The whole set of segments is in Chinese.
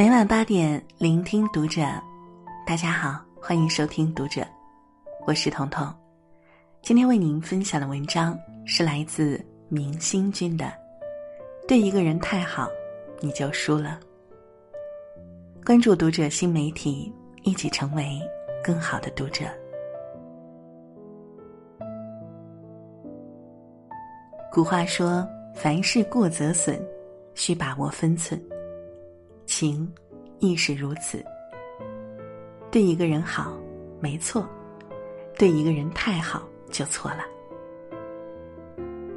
每晚八点，聆听读者。大家好，欢迎收听读者，我是彤彤。今天为您分享的文章是来自明星君的《对一个人太好，你就输了》。关注读者新媒体，一起成为更好的读者。古话说：“凡事过则损，需把握分寸。”情亦是如此。对一个人好，没错；对一个人太好，就错了。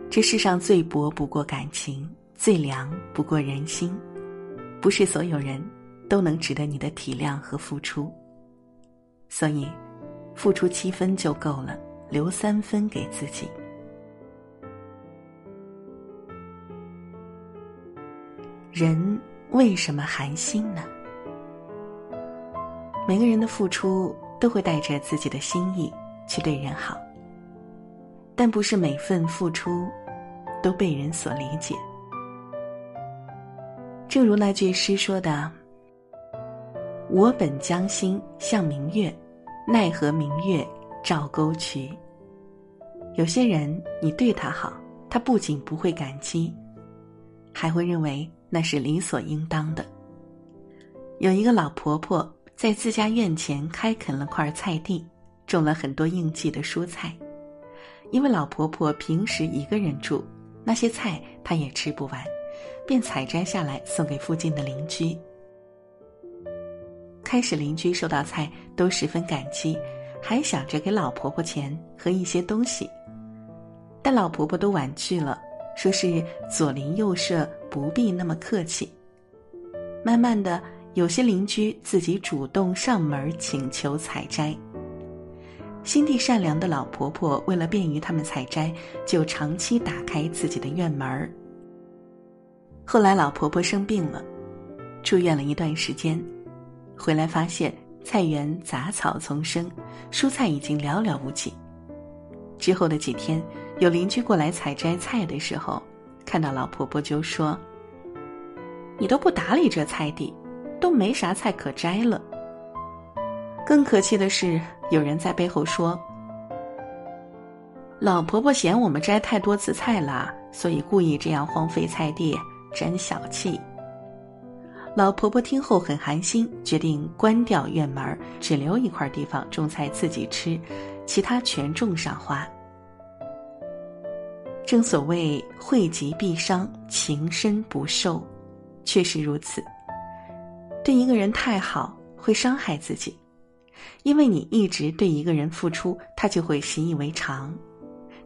这世上最薄不过感情，最凉不过人心。不是所有人都能值得你的体谅和付出，所以付出七分就够了，留三分给自己。人为什么寒心呢？每个人的付出都会带着自己的心意去对人好，但不是每份付出都被人所理解。正如那句诗说的：“我本将心向明月，奈何明月照沟渠。”有些人，你对他好，他不仅不会感激，还会认为。那是理所应当的。有一个老婆婆在自家院前开垦了块菜地，种了很多应季的蔬菜。因为老婆婆平时一个人住，那些菜她也吃不完，便采摘下来送给附近的邻居。开始邻居收到菜都十分感激，还想着给老婆婆钱和一些东西，但老婆婆都婉拒了。说是左邻右舍不必那么客气。慢慢的，有些邻居自己主动上门请求采摘。心地善良的老婆婆为了便于他们采摘，就长期打开自己的院门。后来老婆婆生病了，住院了一段时间，回来发现菜园杂草丛生，蔬菜已经寥寥无几。之后的几天。有邻居过来采摘菜的时候，看到老婆婆就说：“你都不打理这菜地，都没啥菜可摘了。”更可气的是，有人在背后说：“老婆婆嫌我们摘太多次菜了，所以故意这样荒废菜地，真小气。”老婆婆听后很寒心，决定关掉院门，只留一块地方种菜自己吃，其他全种上花。正所谓惠及必伤，情深不寿，确实如此。对一个人太好会伤害自己，因为你一直对一个人付出，他就会习以为常；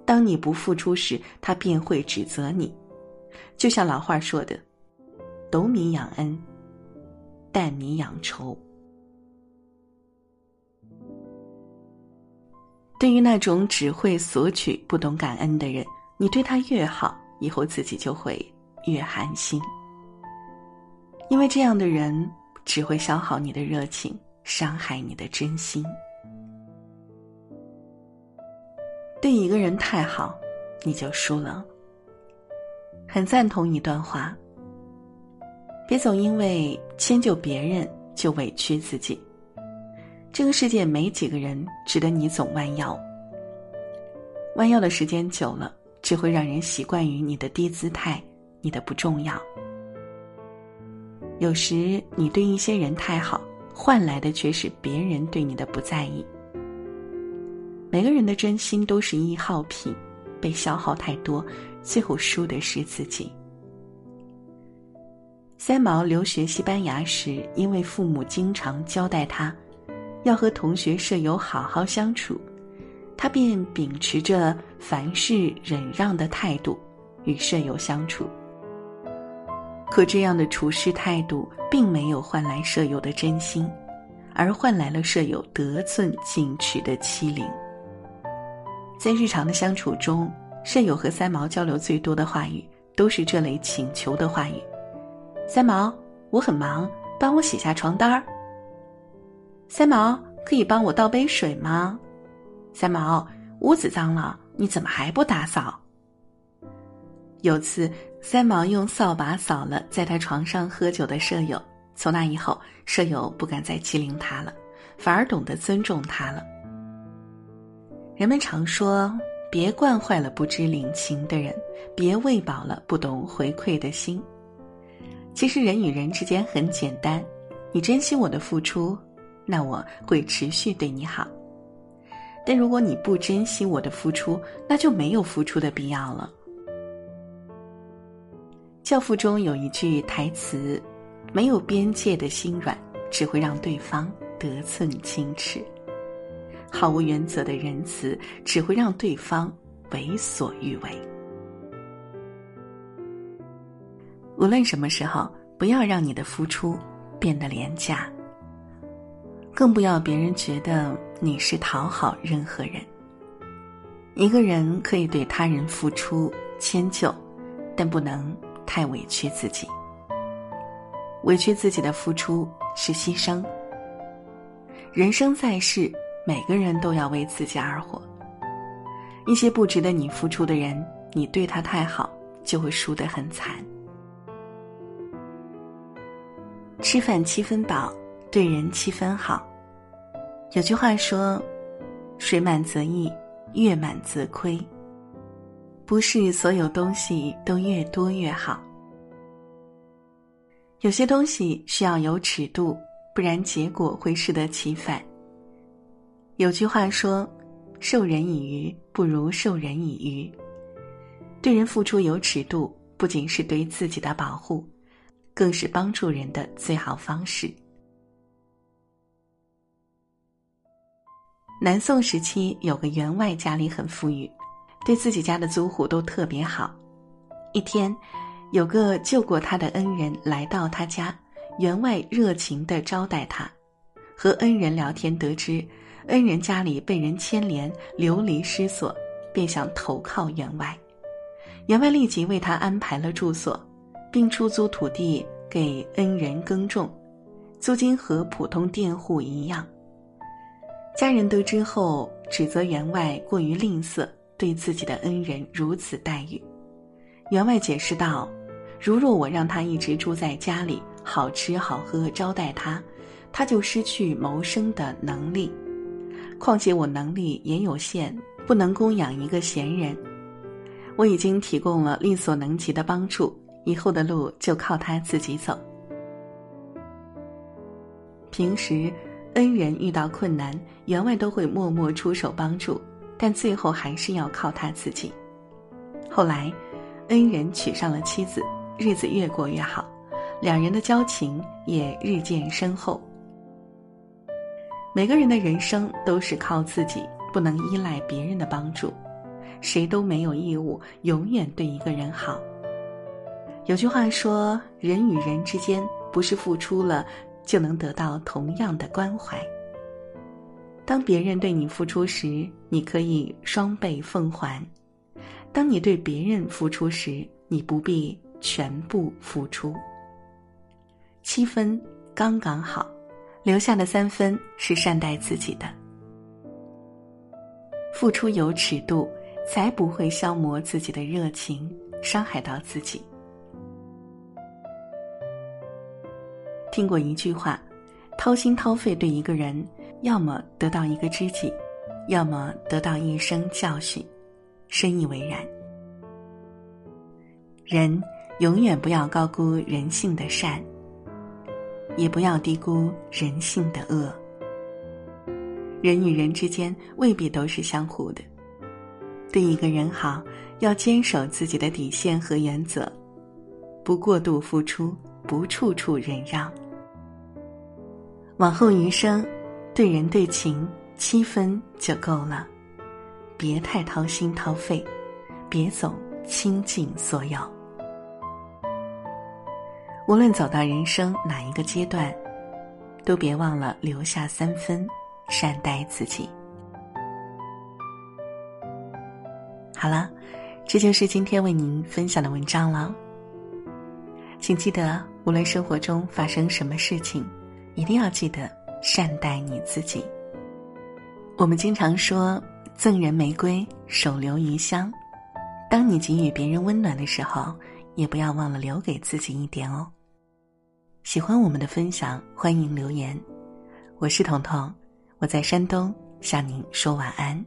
当你不付出时，他便会指责你。就像老话说的：“斗米养恩，担米养仇。”对于那种只会索取、不懂感恩的人。你对他越好，以后自己就会越寒心，因为这样的人只会消耗你的热情，伤害你的真心。对一个人太好，你就输了。很赞同一段话：别总因为迁就别人就委屈自己。这个世界没几个人值得你总弯腰，弯腰的时间久了。只会让人习惯于你的低姿态，你的不重要。有时你对一些人太好，换来的却是别人对你的不在意。每个人的真心都是易耗品，被消耗太多，最后输的是自己。三毛留学西班牙时，因为父母经常交代他，要和同学舍友好好相处。他便秉持着凡事忍让的态度与舍友相处，可这样的处事态度并没有换来舍友的真心，而换来了舍友得寸进尺的欺凌。在日常的相处中，舍友和三毛交流最多的话语都是这类请求的话语：“三毛，我很忙，帮我洗下床单儿。”“三毛，可以帮我倒杯水吗？”三毛，屋子脏了，你怎么还不打扫？有次，三毛用扫把扫了在他床上喝酒的舍友，从那以后，舍友不敢再欺凌他了，反而懂得尊重他了。人们常说：“别惯坏了不知领情的人，别喂饱了不懂回馈的心。”其实人与人之间很简单，你珍惜我的付出，那我会持续对你好。但如果你不珍惜我的付出，那就没有付出的必要了。教父中有一句台词：“没有边界的心软，只会让对方得寸进尺；毫无原则的仁慈，只会让对方为所欲为。”无论什么时候，不要让你的付出变得廉价，更不要别人觉得你是讨好任何人。一个人可以对他人付出迁就，但不能太委屈自己。委屈自己的付出是牺牲。人生在世，每个人都要为自己而活。一些不值得你付出的人，你对他太好，就会输得很惨。吃饭七分饱，对人七分好。有句话说：“水满则溢，月满则亏。”不是所有东西都越多越好。有些东西需要有尺度，不然结果会适得其反。有句话说：“授人以鱼，不如授人以渔。”对人付出有尺度，不仅是对自己的保护。更是帮助人的最好方式。南宋时期有个员外，家里很富裕，对自己家的租户都特别好。一天，有个救过他的恩人来到他家，员外热情的招待他。和恩人聊天，得知恩人家里被人牵连，流离失所，便想投靠员外。员外立即为他安排了住所。并出租土地给恩人耕种，租金和普通佃户一样。家人得知后，指责员外过于吝啬，对自己的恩人如此待遇。员外解释道：“如若我让他一直住在家里，好吃好喝招待他，他就失去谋生的能力。况且我能力也有限，不能供养一个闲人。我已经提供了力所能及的帮助。”以后的路就靠他自己走。平时，恩人遇到困难，员外都会默默出手帮助，但最后还是要靠他自己。后来，恩人娶上了妻子，日子越过越好，两人的交情也日渐深厚。每个人的人生都是靠自己，不能依赖别人的帮助，谁都没有义务永远对一个人好。有句话说：“人与人之间，不是付出了就能得到同样的关怀。当别人对你付出时，你可以双倍奉还；当你对别人付出时，你不必全部付出。七分刚刚好，留下的三分是善待自己的。付出有尺度，才不会消磨自己的热情，伤害到自己。”听过一句话，掏心掏肺对一个人，要么得到一个知己，要么得到一生教训，深以为然。人永远不要高估人性的善，也不要低估人性的恶。人与人之间未必都是相互的，对一个人好，要坚守自己的底线和原则，不过度付出。不处处忍让。往后余生，对人对情七分就够了，别太掏心掏肺，别总倾尽所有。无论走到人生哪一个阶段，都别忘了留下三分，善待自己。好了，这就是今天为您分享的文章了。请记得，无论生活中发生什么事情，一定要记得善待你自己。我们经常说“赠人玫瑰，手留余香”。当你给予别人温暖的时候，也不要忘了留给自己一点哦。喜欢我们的分享，欢迎留言。我是彤彤，我在山东向您说晚安。